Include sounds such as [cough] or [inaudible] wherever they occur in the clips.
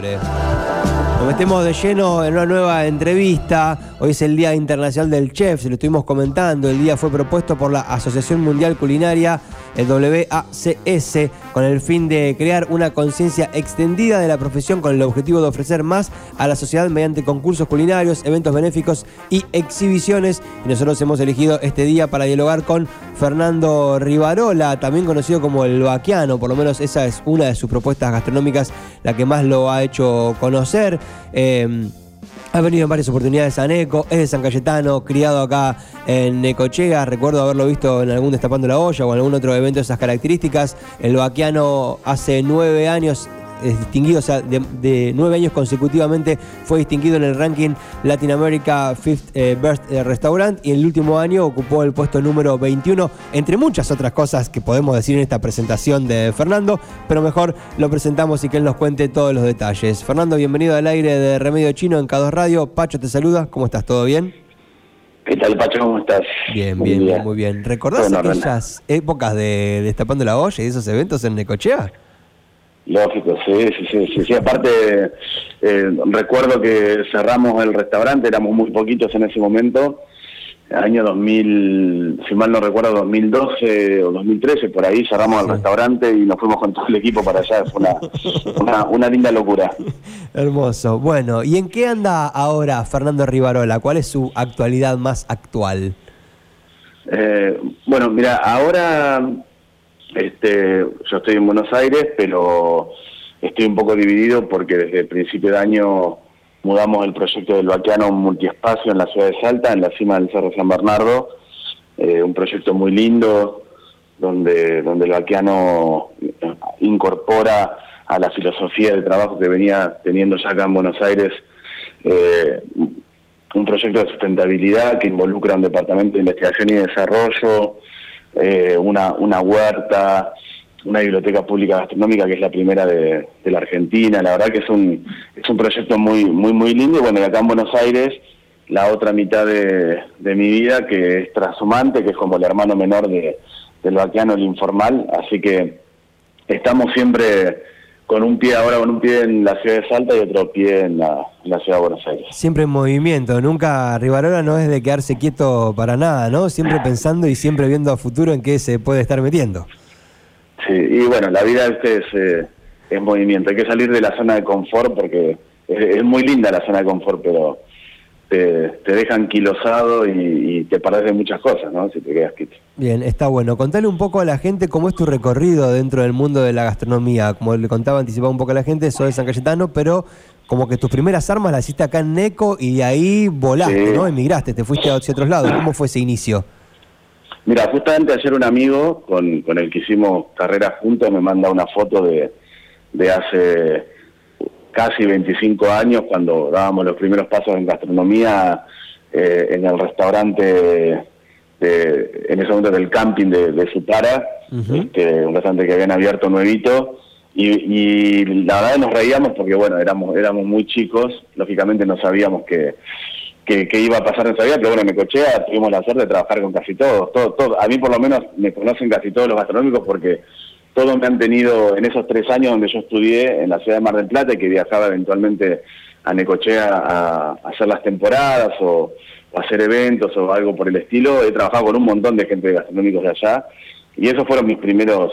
octubre. Nos metemos de lleno en una nueva entrevista. Hoy es el Día Internacional del Chef, se lo estuvimos comentando. El día fue propuesto por la Asociación Mundial Culinaria, el WACS, con el fin de crear una conciencia extendida de la profesión con el objetivo de ofrecer más a la sociedad mediante concursos culinarios, eventos benéficos y exhibiciones. Y nosotros hemos elegido este día para dialogar con Fernando Rivarola, también conocido como el Vaquiano, por lo menos esa es una de sus propuestas gastronómicas, la que más lo ha hecho conocer. Eh, ha venido en varias oportunidades a Neco, es de San Cayetano, criado acá en Necochea. Recuerdo haberlo visto en algún Destapando la Olla o en algún otro evento de esas características. El vaquiano hace nueve años es distinguido, o sea, de, nueve años consecutivamente fue distinguido en el ranking Latin America Fifth eh, Best eh, Restaurant y el último año ocupó el puesto número 21, entre muchas otras cosas que podemos decir en esta presentación de Fernando, pero mejor lo presentamos y que él nos cuente todos los detalles. Fernando, bienvenido al aire de Remedio Chino en K2 Radio. Pacho te saluda, ¿cómo estás? ¿Todo bien? ¿Qué tal, Pacho? ¿Cómo estás? Bien, bien, bien, muy bien. ¿Recordás aquellas épocas de Destapando la Olla y esos eventos en Necochea? Lógico, sí, sí, sí, sí, Aparte, eh, recuerdo que cerramos el restaurante, éramos muy poquitos en ese momento, año 2000, si mal no recuerdo, 2012 o 2013, por ahí cerramos el restaurante y nos fuimos con todo el equipo para allá, fue [laughs] una, una, linda locura. Hermoso. Bueno, ¿y en qué anda ahora Fernando Rivarola? ¿Cuál es su actualidad más actual? Eh, bueno, mira, ahora este, yo estoy en Buenos Aires, pero estoy un poco dividido porque desde el principio de año mudamos el proyecto del Vaqueano Multiespacio en la ciudad de Salta, en la cima del Cerro San Bernardo, eh, un proyecto muy lindo donde, donde el Vaqueano incorpora a la filosofía del trabajo que venía teniendo ya acá en Buenos Aires eh, un proyecto de sustentabilidad que involucra un departamento de investigación y desarrollo, eh, una, una huerta, una biblioteca pública gastronómica que es la primera de, la Argentina. La verdad que es un, es un proyecto muy, muy, muy lindo. Y bueno, y acá en Buenos Aires, la otra mitad de, mi vida, que es transhumante, que es como el hermano menor de, del vaqueano, el informal. Así que estamos siempre con un pie ahora con un pie en la ciudad de Salta y otro pie en la, ciudad de Buenos Aires. Siempre en movimiento, nunca Rivarola no es de quedarse quieto para nada, ¿no? Siempre pensando y siempre viendo a futuro en qué se puede estar metiendo. Sí, y bueno, la vida es, eh, es movimiento, hay que salir de la zona de confort porque es muy linda la zona de confort, pero te, dejan quilosado y, te de muchas cosas, ¿no? Si te quedas quieto. Bien, está bueno. Contale un poco a la gente cómo es tu recorrido dentro del mundo de la gastronomía. Como le contaba, anticipaba un poco a la gente, soy de San Cayetano, pero como que tus primeras armas las hiciste acá en Neco y de ahí volaste, ¿no? Emigraste, te fuiste a otros lados. ¿Cómo fue ese inicio? Mira, justamente ayer un amigo con, con el que hicimos carrera juntos me manda una foto de, de hace casi 25 años, cuando dábamos los primeros pasos en gastronomía eh, en el restaurante, de, en ese momento del camping de, de Supara, este, un restaurante que habían abierto nuevito. Y, la verdad nos reíamos porque, bueno, éramos éramos muy chicos, lógicamente no sabíamos que, que, iba a pasar en esa vida, pero bueno, me cochea, tuvimos la suerte de trabajar con casi todos, todo, todo, a mí por lo menos me conocen casi todos los gastronómicos porque todos me han tenido en esos tres años donde yo estudié en la ciudad de Mar del Plata y que viajaba eventualmente a Necochea a, hacer las temporadas o, hacer eventos o algo por el estilo. He trabajado con un montón de gente de gastronómicos de allá y esos fueron mis primeros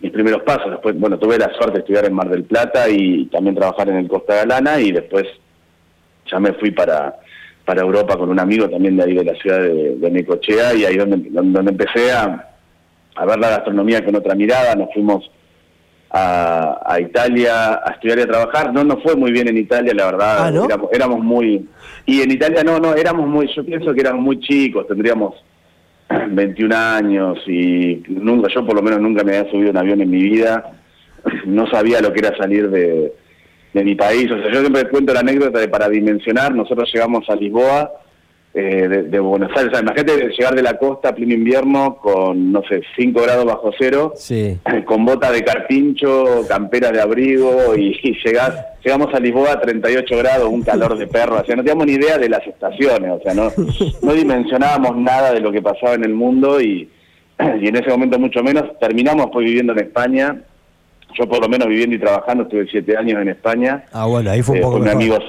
mis primeros pasos. Después, bueno, tuve la suerte de estudiar en Mar del Plata y también trabajar en el Costa Galana y después ya me fui para para Europa con un amigo también de ahí de la ciudad de, Necochea y ahí donde, donde empecé a a ver la gastronomía con otra mirada, nos fuimos a, Italia a estudiar y a trabajar. No nos fue muy bien en Italia, la verdad. Ah, éramos, muy... Y en Italia no, no, éramos muy... Yo pienso que éramos muy chicos, tendríamos [clears throat] 21 años y nunca, yo por lo menos nunca me había subido un avión en mi vida. [clears throat] No sabía lo que era salir de, de mi país. O sea, yo siempre cuento la anécdota de para dimensionar, nosotros llegamos a Lisboa eh, de, Buenos Aires. O sea, imagínate llegar de la costa a pleno invierno con, no sé, 5 grados bajo cero, [laughs] con bota de carpincho, campera de abrigo y, llegamos a Lisboa a 38 grados, un calor de perro. O sea, no teníamos ni idea de las estaciones, o sea, no, [laughs] no dimensionábamos nada de lo que pasaba en el mundo y, [clears throat] y en ese momento mucho menos. Terminamos pues viviendo en España yo por lo menos viviendo y trabajando, estuve siete años en España. Ah, bueno, ahí fue un poco con amigos.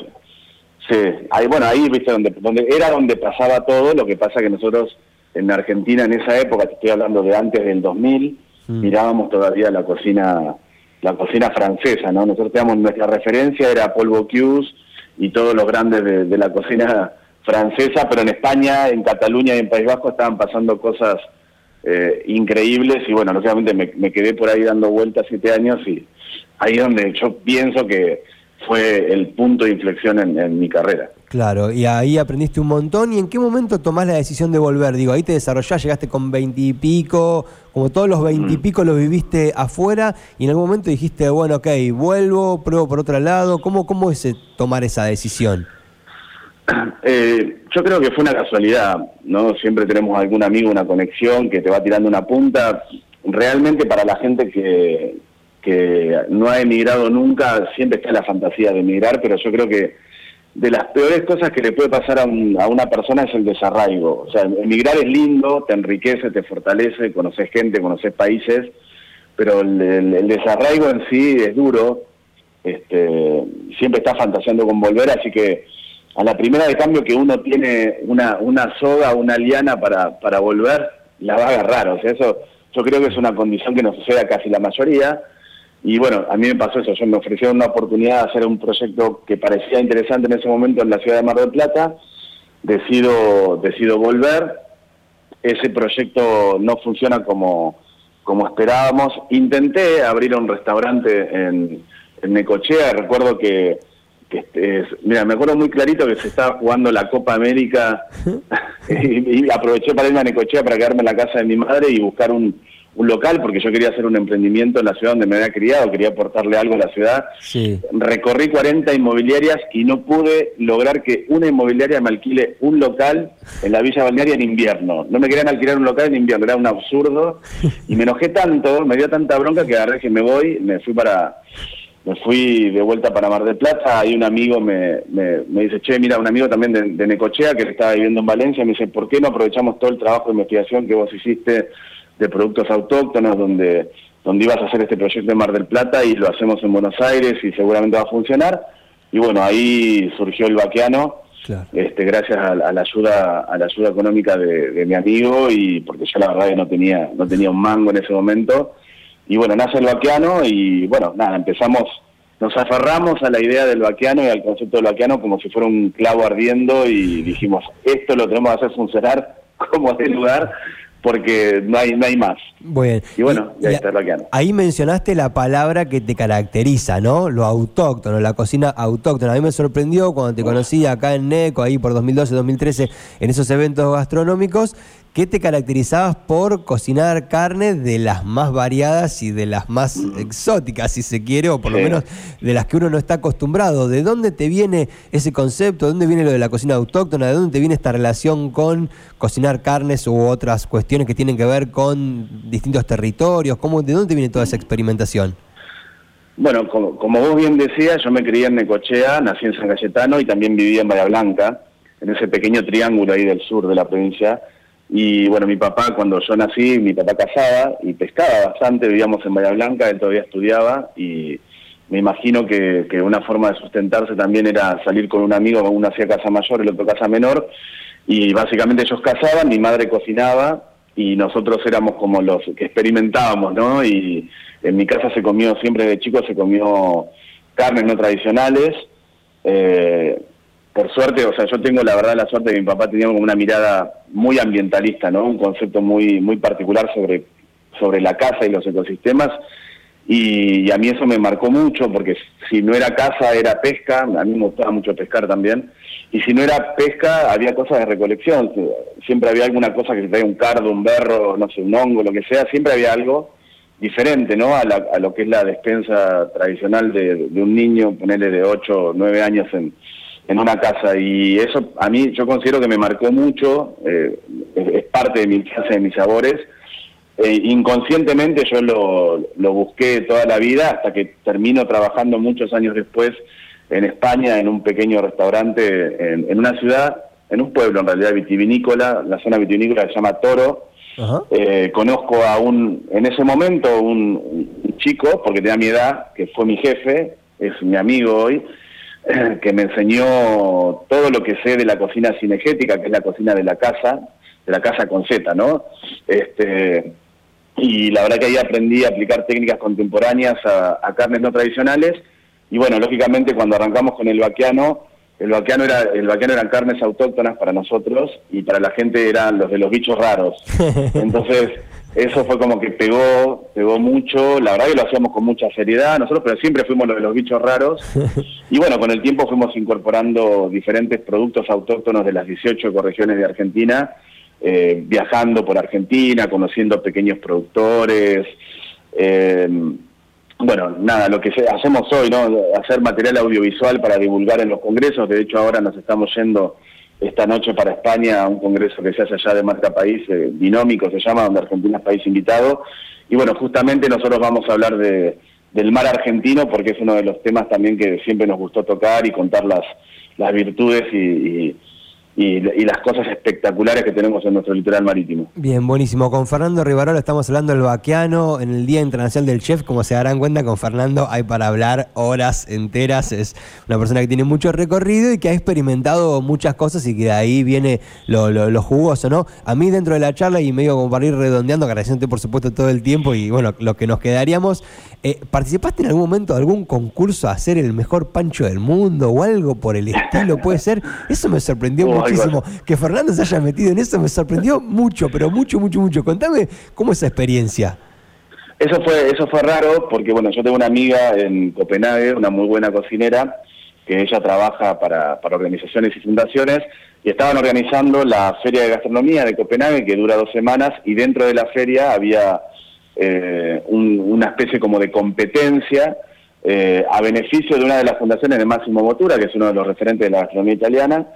Sí, ahí, bueno, ahí, viste, donde, donde era donde pasaba todo, lo que pasa que nosotros en Argentina en esa época, te estoy hablando de antes del 2000, mm. mirábamos todavía la cocina la cocina francesa, ¿no? Nosotros teníamos nuestra referencia era Paul Bocuse y todos los grandes de, la cocina francesa, pero en España, en Cataluña y en País Vasco estaban pasando cosas eh, increíbles y bueno, lógicamente me, me, quedé por ahí dando vueltas siete años y ahí es donde yo pienso que fue el punto de inflexión en, mi carrera. Claro, y ahí aprendiste un montón. ¿Y en qué momento tomás la decisión de volver? Digo, ahí te desarrollás, llegaste con veintipico, como todos los veintipico los viviste afuera, y en algún momento dijiste, bueno, ok, vuelvo, pruebo por otro lado. ¿Cómo, cómo es eh, tomar esa decisión? [clears throat] Eh, yo creo que fue una casualidad, ¿no? Siempre tenemos algún amigo, una conexión que te va tirando una punta. Realmente para la gente que, que no ha emigrado nunca, siempre está la fantasía de emigrar, pero yo creo que de las peores cosas que le puede pasar a, una persona es el desarraigo. O sea, emigrar es lindo, te enriquece, te fortalece, conoces gente, conoces países, pero el, desarraigo en sí es duro. Este, siempre está fantaseando con volver, así que a la primera de cambio que uno tiene una, una soga, una liana para, para volver, la va a agarrar. O sea, eso yo creo que es una condición que nos sucede a casi la mayoría y bueno, a mí me pasó eso, yo me ofrecieron una oportunidad de hacer un proyecto que parecía interesante en ese momento en la ciudad de Mar del Plata, decido, decido volver, ese proyecto no funciona como, como esperábamos, intenté abrir un restaurante en, en Necochea, recuerdo que, que mira, me acuerdo muy clarito que se estaba jugando la Copa América. [laughs] [laughs] Y, y aproveché para irme a Necochea para quedarme en la casa de mi madre y buscar un un local porque yo quería hacer un emprendimiento en la ciudad donde me había criado, quería aportarle algo a la ciudad. Recorrí 40 inmobiliarias y no pude lograr que una inmobiliaria me alquile un local en la Villa Balnearia en invierno. No me querían alquilar un local en invierno, era un absurdo. [laughs] Y me enojé tanto, me dio tanta bronca que agarré que me voy, me fui para me fui de vuelta para Mar del Plata, ahí un amigo me, me, dice, che, mira, un amigo también de, de Necochea que estaba viviendo en Valencia, me dice, ¿por qué no aprovechamos todo el trabajo de investigación que vos hiciste de productos autóctonos donde, donde ibas a hacer este proyecto en Mar del Plata y lo hacemos en Buenos Aires y seguramente va a funcionar. Y bueno, ahí surgió el vaqueano, este, gracias a, la ayuda a la ayuda económica de, mi amigo y porque yo la verdad que no tenía, no tenía un mango en ese momento. Y bueno, nace el vaqueano y bueno, nada, empezamos, nos aferramos a la idea del vaqueano y al concepto del vaqueano como si fuera un clavo ardiendo y dijimos, esto lo tenemos que hacer funcionar [laughs] como de lugar porque no hay, no hay más. Bueno, y bueno, ahí está Ahí mencionaste la palabra que te caracteriza, ¿no? Lo autóctono, la cocina autóctona. A mí me sorprendió cuando te conocí acá en NECO, ahí por 2012, 2013, en esos eventos gastronómicos, ¿Qué te caracterizabas por cocinar carne de las más variadas y de las más exóticas, si se quiere, o por lo menos de las que uno no está acostumbrado? ¿De dónde te viene ese concepto? ¿De dónde viene lo de la cocina autóctona? ¿De dónde te viene esta relación con cocinar carnes u otras cuestiones que tienen que ver con distintos territorios? ¿Cómo, ¿De dónde te viene toda esa experimentación? Bueno, como, como vos bien decías, yo me crié en Necochea, nací en San Cayetano y también vivía en Bahía Blanca, en ese pequeño triángulo ahí del sur de la provincia y bueno, mi papá, cuando yo nací, mi papá cazaba y pescaba bastante, vivíamos en Bahía Blanca, él todavía estudiaba y me imagino que, que una forma de sustentarse también era salir con un amigo, uno hacía casa mayor, el otro casa menor, y básicamente ellos cazaban, mi madre cocinaba y nosotros éramos como los que experimentábamos, ¿no? Y en mi casa se comió, siempre de chico se comió carnes no tradicionales, eh, por suerte, o sea, yo tengo la verdad la suerte de que mi papá tenía como una mirada muy ambientalista, ¿no? Un concepto muy muy particular sobre sobre la casa y los ecosistemas. Y, a mí eso me marcó mucho porque si no era casa era pesca, a mí me gustaba mucho pescar también. Y si no era pesca había cosas de recolección, siempre había alguna cosa que se traía un cardo, un berro, no sé, un hongo, lo que sea, siempre había algo diferente, ¿no? A, lo que es la despensa tradicional de, de un niño, ponerle de 8 o 9 años en en una casa. Y eso a mí yo considero que me marcó mucho, eh, es, parte de mi casa, de mis sabores. Eh, inconscientemente yo lo, lo busqué toda la vida hasta que termino trabajando muchos años después en España en un pequeño restaurante en, en una ciudad, en un pueblo en realidad vitivinícola, la zona vitivinícola se llama Toro, Eh, conozco a un, en ese momento, un, chico, porque tenía mi edad, que fue mi jefe, es mi amigo hoy, [clears throat] que me enseñó todo lo que sé de la cocina cinegética, que es la cocina de la casa, de la casa con Z, ¿no? Este, y la verdad que ahí aprendí a aplicar técnicas contemporáneas a, carnes no tradicionales. Y bueno, lógicamente cuando arrancamos con el vaquiano, el vaquiano era el vaquiano eran carnes autóctonas para nosotros y para la gente eran los de los bichos raros. [laughs] Entonces, eso fue como que pegó, pegó mucho, la verdad que lo hacíamos con mucha seriedad nosotros, pero siempre fuimos los de los bichos raros. [laughs] Y bueno, con el tiempo fuimos incorporando diferentes productos autóctonos de las 18 ecorregiones de Argentina eh, viajando por Argentina, conociendo pequeños productores. Eh, bueno, nada, lo que hacemos hoy, ¿no? Hacer material audiovisual para divulgar en los congresos. De hecho, ahora nos estamos yendo esta noche para España un congreso que se hace allá de marca país, eh, se llama, donde Argentina es país invitado. Y bueno, justamente nosotros vamos a hablar de, del mar argentino porque es uno de los temas también que siempre nos gustó tocar y contar las, las virtudes y, las cosas espectaculares que tenemos en nuestro litoral marítimo. Bien, buenísimo. Con Fernando Rivarola estamos hablando del vaquiano en el Día Internacional del Chef. Como se darán cuenta, con Fernando hay para hablar horas enteras. Es una persona que tiene mucho recorrido y que ha experimentado muchas cosas y que de ahí viene lo, lo, jugoso, ¿no? A mí dentro de la charla y medio como para ir redondeando, agradeciéndote por supuesto todo el tiempo y bueno, lo que nos quedaríamos, eh, ¿participaste en algún momento de algún concurso a ser el mejor pancho del mundo o algo por el estilo? ¿Puede ser? Eso me sorprendió mucho muchísimo. Que Fernando se haya metido en eso me sorprendió mucho, pero mucho, mucho, mucho. Contame cómo es esa experiencia. Eso fue, eso fue raro porque, bueno, yo tengo una amiga en Copenhague, una muy buena cocinera, que ella trabaja para, para organizaciones y fundaciones, y estaban organizando la Feria de Gastronomía de Copenhague, que dura dos semanas, y dentro de la feria había eh, una especie como de competencia eh, a beneficio de una de las fundaciones de Máximo Motura, que es uno de los referentes de la gastronomía italiana,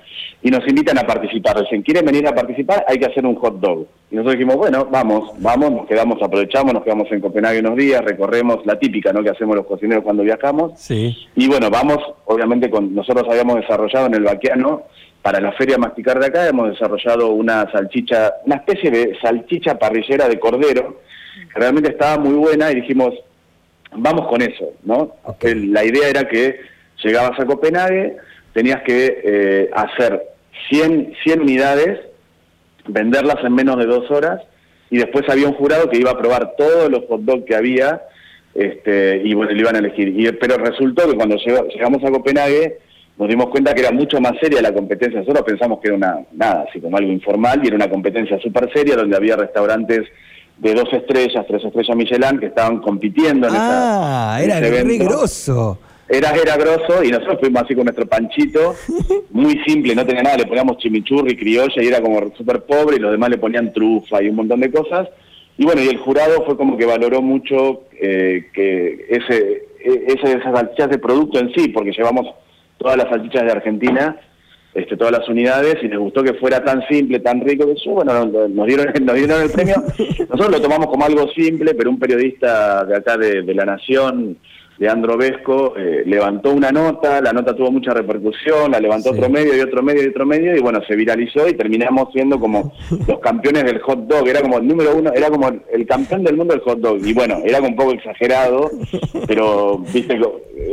y nos invitan a participar. Dicen, ¿quieren venir a participar? Hay que hacer un hot dog. Y nosotros dijimos, bueno, vamos, vamos, nos quedamos, aprovechamos, nos quedamos en Copenhague unos días, recorremos la típica ¿no? que hacemos los cocineros cuando viajamos. Sí. Y bueno, vamos, obviamente, con nosotros habíamos desarrollado en el Baquiano, para la Feria Masticar de acá, hemos desarrollado una salchicha, una especie de salchicha parrillera de cordero, que realmente estaba muy buena, y dijimos, vamos con eso, ¿no? La idea era que llegabas a Copenhague, tenías que eh, hacer 100, 100 unidades, venderlas en menos de dos horas, y después había un jurado que iba a probar todos los hot dogs que había, este, y bueno, le iban a elegir. Y, pero resultó que cuando llegamos a Copenhague, nos dimos cuenta que era mucho más seria la competencia. Nosotros pensamos que era una, nada, así como algo informal, y era una competencia súper seria, donde había restaurantes de dos estrellas, tres estrellas Michelin que estaban compitiendo en ah, era re grosso. Era, era grosso y nosotros fuimos así con nuestro panchito, [laughs] muy simple, no tenía nada, le poníamos chimichurri, criolla y era como súper pobre y los demás le ponían trufa y un montón de cosas. Y bueno, y el jurado fue como que valoró mucho eh, que ese, e, ese, esas salchichas de producto en sí, porque llevamos todas las salchichas de Argentina este, todas las unidades y les gustó que fuera tan simple, tan rico, que eso, bueno, nos dieron, [laughs] nos dieron el premio. Nosotros lo tomamos como algo simple, pero un periodista de acá de, La Nación, de Vesco, eh, levantó una nota, la nota tuvo mucha repercusión, la levantó otro medio y otro medio y otro medio, y bueno, se viralizó y terminamos siendo como los campeones del hot dog, era como el número uno, era como el campeón del mundo del hot dog, y bueno, era un poco exagerado, pero viste,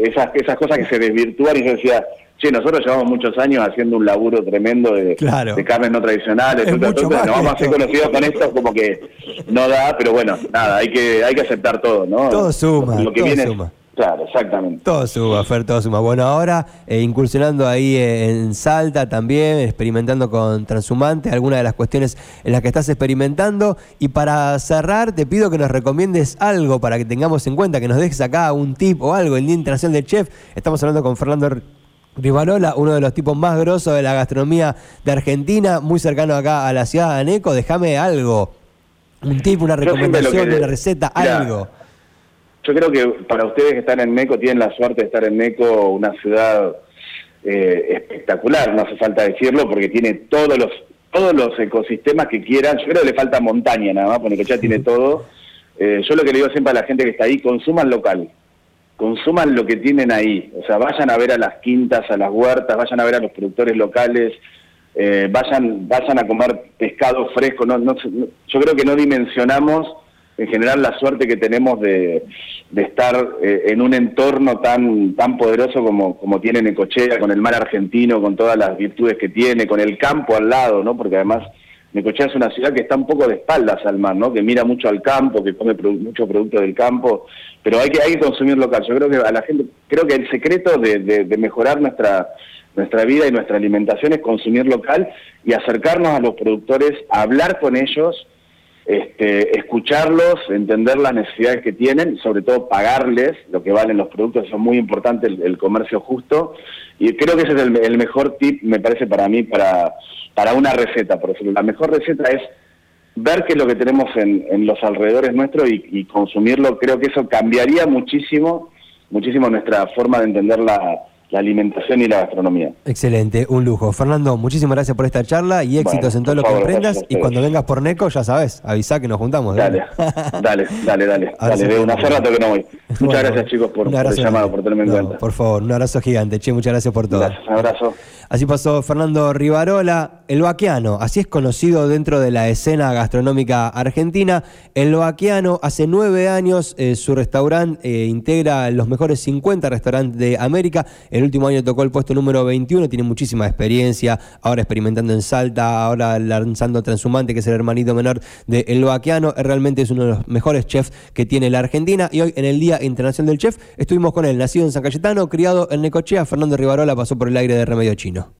esas, esas cosas que se desvirtúan y yo decía, Sí, nosotros llevamos muchos años haciendo un laburo tremendo de, de carnes no tradicionales, entonces nos vamos a ser conocidos con esto como que no da, pero bueno, nada, hay que hay que aceptar todo, ¿no? Todo suma, Lo que todo viene suma. Claro, exactamente. Todo suma, Fer, todo suma. Bueno, ahora eh, incursionando ahí en Salta también, experimentando con Transhumante, algunas de las cuestiones en las que estás experimentando. Y para cerrar, te pido que nos recomiendes algo para que tengamos en cuenta, que nos dejes acá un tip o algo, el Día Internacional del Chef. Estamos hablando con Fernando Rivalola, uno de los tipos más grosos de la gastronomía de Argentina, muy cercano acá a la ciudad de Aneco. Déjame algo, un tip, una recomendación, una receta, algo. Yo creo que para ustedes que están en Neco, tienen la suerte de estar en Neco, una ciudad eh, espectacular, no hace falta decirlo, porque tiene todos los todos los ecosistemas que quieran. Yo creo que le falta montaña nada más, porque ya tiene [laughs] todo. Eh, yo lo que le digo siempre a la gente que está ahí, consuman local consuman lo que tienen ahí, o sea, vayan a ver a las quintas, a las huertas, vayan a ver a los productores locales, eh, vayan, vayan a comer pescado fresco. No, no, yo creo que no dimensionamos en general la suerte que tenemos de, estar eh, en un entorno tan, tan poderoso como, como tiene Necochea, con el mar argentino, con todas las virtudes que tiene, con el campo al lado, ¿no? Porque además Necochea es una ciudad que está un poco de espaldas al mar, ¿no? Que mira mucho al campo, que come mucho producto del campo, pero hay que, hay consumir local. Yo creo que a la gente, creo que el secreto de, de mejorar nuestra nuestra vida y nuestra alimentación es consumir local y acercarnos a los productores, hablar con ellos este, escucharlos, entender las necesidades que tienen sobre todo pagarles lo que valen los productos, eso es muy importante, el, comercio justo. Y creo que ese es el, mejor tip, me parece para mí, para, para una receta, por ejemplo. La mejor receta es ver qué es lo que tenemos en, los alrededores nuestros y, y, consumirlo. Creo que eso cambiaría muchísimo, muchísimo nuestra forma de entender la, la alimentación y la gastronomía. Excelente, un lujo. Fernando, muchísimas gracias por esta charla y éxitos en todo lo que emprendas. Y cuando vengas por Neco, ya sabes, avisa que nos juntamos. Dale, dale, [laughs] dale, dale. dale veo una rato que no voy. [laughs] Muchas gracias, chicos, por, el llamado, por tenerme en cuenta. Por favor, un abrazo gigante. Che, muchas gracias por todo. Gracias, un abrazo. Así pasó Fernando Rivarola, el vaquiano, así es conocido dentro de la escena gastronómica argentina. El vaquiano, hace nueve años, eh, su restaurante eh, integra los mejores 50 restaurantes de América. El último año tocó el puesto número 21, tiene muchísima experiencia, ahora experimentando en Salta, ahora lanzando Transhumante, que es el hermanito menor de El Vaquiano. Realmente es uno de los mejores chefs que tiene la Argentina. Y hoy, en el Día Internacional del Chef, estuvimos con él, nacido en San Cayetano, criado en Necochea. Fernando Rivarola pasó por el aire de Remedio Chino.